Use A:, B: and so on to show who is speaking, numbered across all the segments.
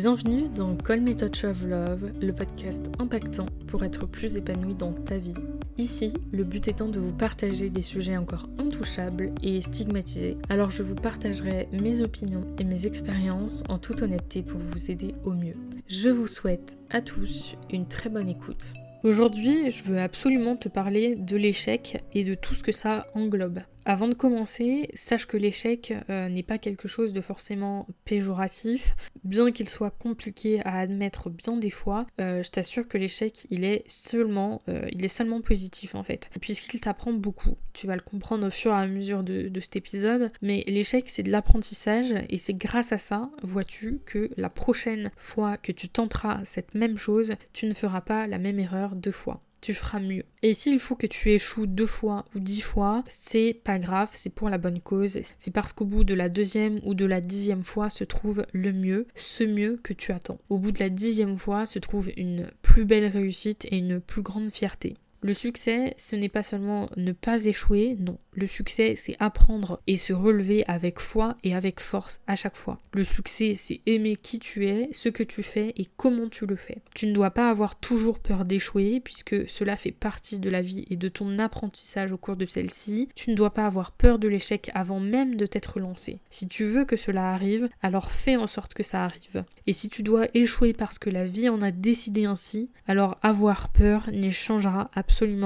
A: Bienvenue dans Call Me Touch of Love, le podcast impactant pour être plus épanoui dans ta vie. Ici, le but étant de vous partager des sujets encore intouchables et stigmatisés. Alors je vous partagerai mes opinions et mes expériences en toute honnêteté pour vous aider au mieux. Je vous souhaite à tous une très bonne écoute. Aujourd'hui, je veux absolument te parler de l'échec et de tout ce que ça englobe. Avant de commencer, sache que l'échec euh, n'est pas quelque chose de forcément péjoratif, bien qu'il soit compliqué à admettre bien des fois. Euh, je t'assure que l'échec, il est seulement, euh, il est seulement positif en fait, puisqu'il t'apprend beaucoup. Tu vas le comprendre au fur et à mesure de cet épisode, mais l'échec, c'est de l'apprentissage et c'est grâce à ça, vois-tu, que la prochaine fois que tu tenteras cette même chose, tu ne feras pas la même erreur deux fois tu feras mieux. Et s'il faut que tu échoues deux fois ou dix fois, c'est pas grave, c'est pour la bonne cause. C'est parce qu'au bout de la deuxième ou de la dixième fois se trouve le mieux, ce mieux que tu attends. Au bout de la dixième fois se trouve une plus belle réussite et une plus grande fierté. Le succès, ce n'est pas seulement ne pas échouer, non. Le succès, c'est apprendre et se relever avec foi et avec force à chaque fois. Le succès, c'est aimer qui tu es, ce que tu fais et comment tu le fais. Tu ne dois pas avoir toujours peur d'échouer puisque cela fait partie de la vie et de ton apprentissage au cours de celle-ci. Tu ne dois pas avoir peur de l'échec avant même de t'être lancé. Si tu veux que cela arrive, alors fais en sorte que ça arrive. Et si tu dois échouer parce que la vie en a décidé ainsi, alors avoir peur n'y changera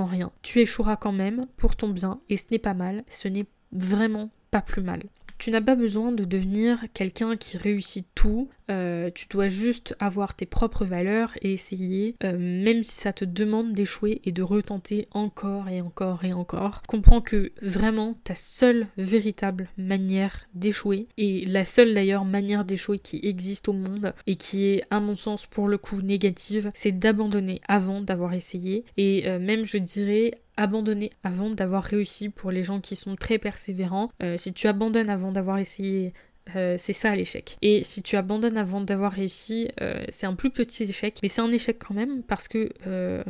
A: rien. Tu échoueras quand même pour ton bien et ce n'est pas mal, ce n'est vraiment pas plus mal. Tu n'as pas besoin de devenir quelqu'un qui réussit tout, euh, tu dois juste avoir tes propres valeurs et essayer, euh, même si ça te demande d'échouer et de retenter encore et encore et encore. Comprends que vraiment ta seule véritable manière d'échouer, et la seule d'ailleurs manière d'échouer qui existe au monde et qui est à mon sens pour le coup négative, c'est d'abandonner avant d'avoir essayé et euh, même je dirais abandonner avant d'avoir réussi pour les gens qui sont très persévérants. si tu abandonnes avant d'avoir essayé euh, c'est ça l'échec. Et si tu abandonnes avant d'avoir réussi, euh, c'est un plus petit échec, mais c'est un échec quand même parce que euh,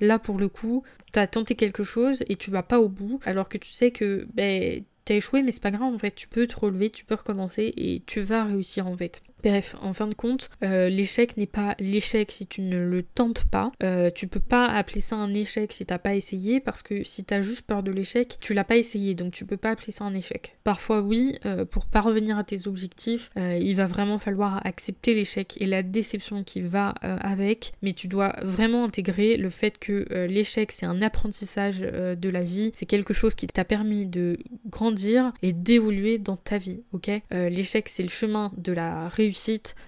A: là pour le coup, t'as tenté quelque chose et tu vas pas au bout, alors que tu sais que ben, t'as échoué, mais c'est pas grave en fait, tu peux te relever, tu peux recommencer et tu vas réussir en fait. Bref, en fin de compte, euh, l'échec n'est pas l'échec si tu ne le tentes pas. Euh, tu peux pas appeler ça un échec si t'as pas essayé, parce que si t'as juste peur de l'échec, tu l'as pas essayé, donc tu peux pas appeler ça un échec. Parfois oui, euh, pour parvenir à tes objectifs, il va vraiment falloir accepter l'échec et la déception qui va avec, mais tu dois vraiment intégrer le fait que l'échec c'est un apprentissage de la vie, c'est quelque chose qui t'a permis de grandir et d'évoluer dans ta vie, ok? L'échec c'est le chemin de la réussite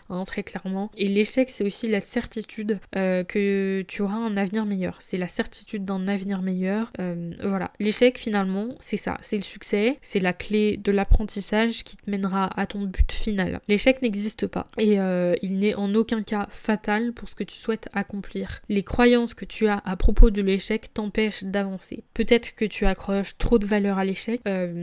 A: hein, très clairement. Et l'échec, c'est aussi la certitude euh, que tu auras un avenir meilleur. C'est la certitude d'un avenir meilleur. Euh, voilà. L'échec, finalement, c'est ça. C'est le succès. C'est la clé de l'apprentissage qui te mènera à ton but final. L'échec n'existe pas. Et euh, il n'est en aucun cas fatal pour ce que tu souhaites accomplir. Les croyances que tu as à propos de l'échec t'empêchent d'avancer. Peut-être que tu accroches trop de valeur à l'échec,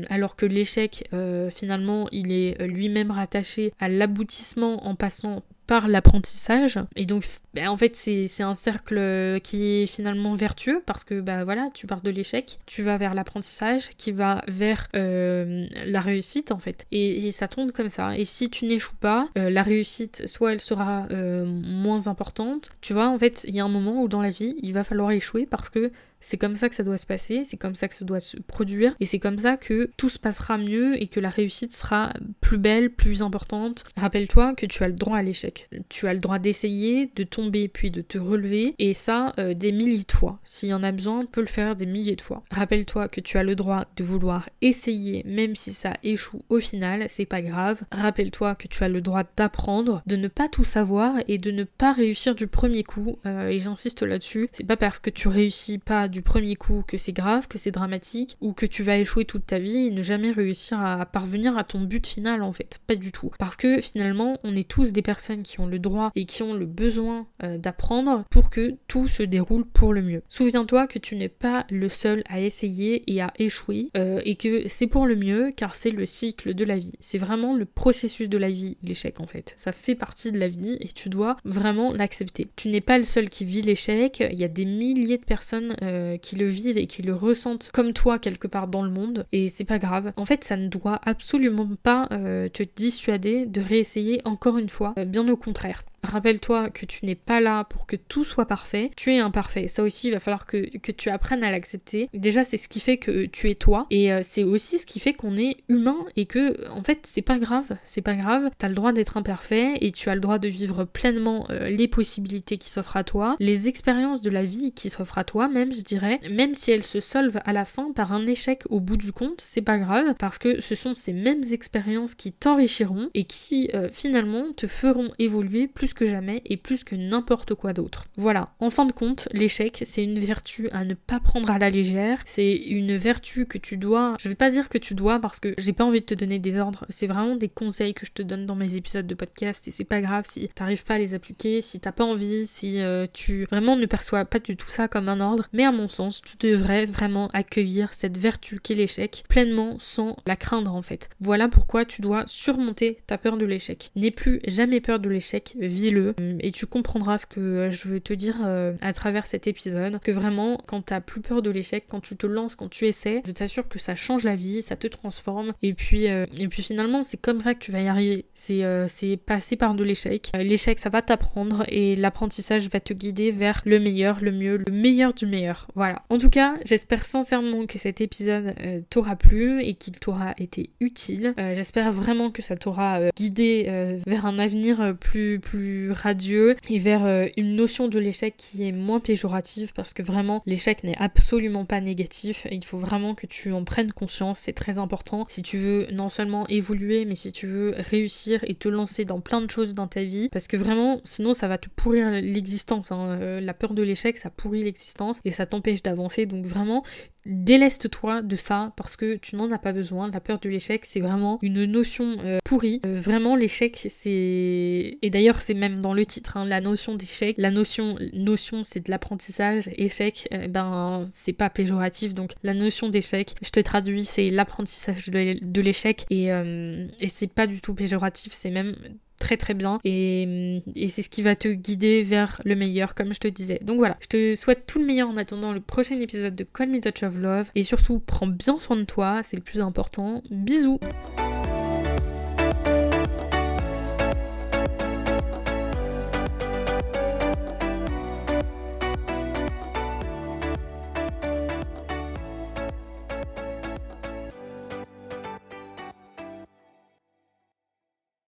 A: alors que l'échec, finalement, il est lui-même rattaché à l'aboutissement en passant par l'apprentissage. Et donc, bah, en fait, c'est un cercle qui est finalement vertueux parce que, bah voilà, tu pars de l'échec, tu vas vers l'apprentissage qui va vers euh, la réussite, en fait. Et, ça tourne comme ça. Et si tu n'échoues pas, euh, la réussite, soit elle sera euh, moins importante. Tu vois, en fait, il y a un moment où dans la vie, il va falloir échouer parce que c'est comme ça que ça doit se passer, c'est comme ça que ça doit se produire, et c'est comme ça que tout se passera mieux et que la réussite sera plus belle, plus importante. Rappelle-toi que tu as le droit à l'échec. Tu as le droit d'essayer, de tomber, puis de te relever, et ça euh, des milliers de fois. S'il y en a besoin, on peut le faire des milliers de fois. Rappelle-toi que tu as le droit de vouloir essayer, même si ça échoue au final, c'est pas grave. Rappelle-toi que tu as le droit d'apprendre, de ne pas tout savoir et de ne pas réussir du premier coup. Euh, et j'insiste là-dessus, c'est pas parce que tu réussis pas du premier coup que c'est grave, que c'est dramatique, ou que tu vas échouer toute ta vie et ne jamais réussir à parvenir à ton but final en fait. Pas du tout. Parce que finalement, on est tous des personnes qui ont le droit et qui ont le besoin euh, d'apprendre pour que tout se déroule pour le mieux. Souviens-toi que tu n'es pas le seul à essayer et à échouer, euh, et que c'est pour le mieux car c'est le cycle de la vie. C'est vraiment le processus de la vie, l'échec en fait. Ça fait partie de la vie et tu dois vraiment l'accepter. Tu n'es pas le seul qui vit l'échec, il y a des milliers de personnes euh, euh, qui le vivent et qui le ressentent comme toi quelque part dans le monde et c'est pas grave. En fait, ça ne doit absolument pas euh, te dissuader de réessayer encore une fois, bien au contraire. Rappelle-toi que tu n'es pas là pour que tout soit parfait. Tu es imparfait. Ça aussi, il va falloir que, tu apprennes à l'accepter. Déjà, c'est ce qui fait que tu es toi. Et euh, c'est aussi ce qui fait qu'on est humain et que, en fait, c'est pas grave. C'est pas grave. T'as le droit d'être imparfait et tu as le droit de vivre pleinement euh, les possibilités qui s'offrent à toi, les expériences de la vie qui s'offrent à toi, même, je dirais. Même si elles se solvent à la fin par un échec au bout du compte, c'est pas grave parce que ce sont ces mêmes expériences qui t'enrichiront et qui, euh, finalement, te feront évoluer plus jamais et plus que n'importe quoi d'autre. Voilà, en fin de compte, l'échec, c'est une vertu à ne pas prendre à la légère, c'est une vertu que tu dois, je vais pas dire que tu dois parce que j'ai pas envie de te donner des ordres, c'est vraiment des conseils que je te donne dans mes épisodes de podcast et c'est pas grave si t'arrives pas à les appliquer, si t'as pas envie, si euh, tu vraiment ne perçois pas du tout ça comme un ordre, mais à mon sens, tu devrais vraiment accueillir cette vertu qu'est l'échec pleinement sans la craindre en fait. Voilà pourquoi tu dois surmonter ta peur de l'échec. N'aie plus jamais peur de l'échec, vis-le et tu comprendras ce que je veux te dire euh, à travers cet épisode. Que vraiment, quand t'as plus peur de l'échec, quand tu te lances, quand tu essaies, je t'assure que ça change la vie, ça te transforme. Et puis, euh, et puis finalement, c'est comme ça que tu vas y arriver. C'est euh, passer par de l'échec. l'échec, ça va t'apprendre et l'apprentissage va te guider vers le meilleur, le mieux, le meilleur du meilleur. Voilà. En tout cas, j'espère sincèrement que cet épisode t'aura plu et qu'il t'aura été utile. j'espère vraiment que ça t'aura guidé vers un avenir plus, plus radieux et vers euh, une notion de l'échec qui est moins péjorative parce que vraiment l'échec n'est absolument pas négatif. Il faut vraiment que tu en prennes conscience, c'est très important si tu veux non seulement évoluer mais si tu veux réussir et te lancer dans plein de choses dans ta vie parce que vraiment sinon ça va te pourrir l'existence. Hein. Euh, la peur de l'échec ça pourrit l'existence et ça t'empêche d'avancer donc vraiment déleste-toi de ça parce que tu n'en as pas besoin. La peur de l'échec, c'est vraiment une notion euh, pourrie. vraiment, l'échec, c'est. Et d'ailleurs, c'est même dans le titre, hein, la notion d'échec. La notion, notion c'est de l'apprentissage. Échec, euh, ben, c'est pas péjoratif. Donc, la notion d'échec, je te traduis, c'est l'apprentissage de l'échec. Euh, et c'est pas du tout péjoratif, c'est même très très bien et, et c'est ce qui va te guider vers le meilleur comme je te disais. Donc voilà, je te souhaite tout le meilleur en attendant le prochain épisode de Call Me Touch of Love et surtout prends bien soin de toi, c'est le plus important. Bisous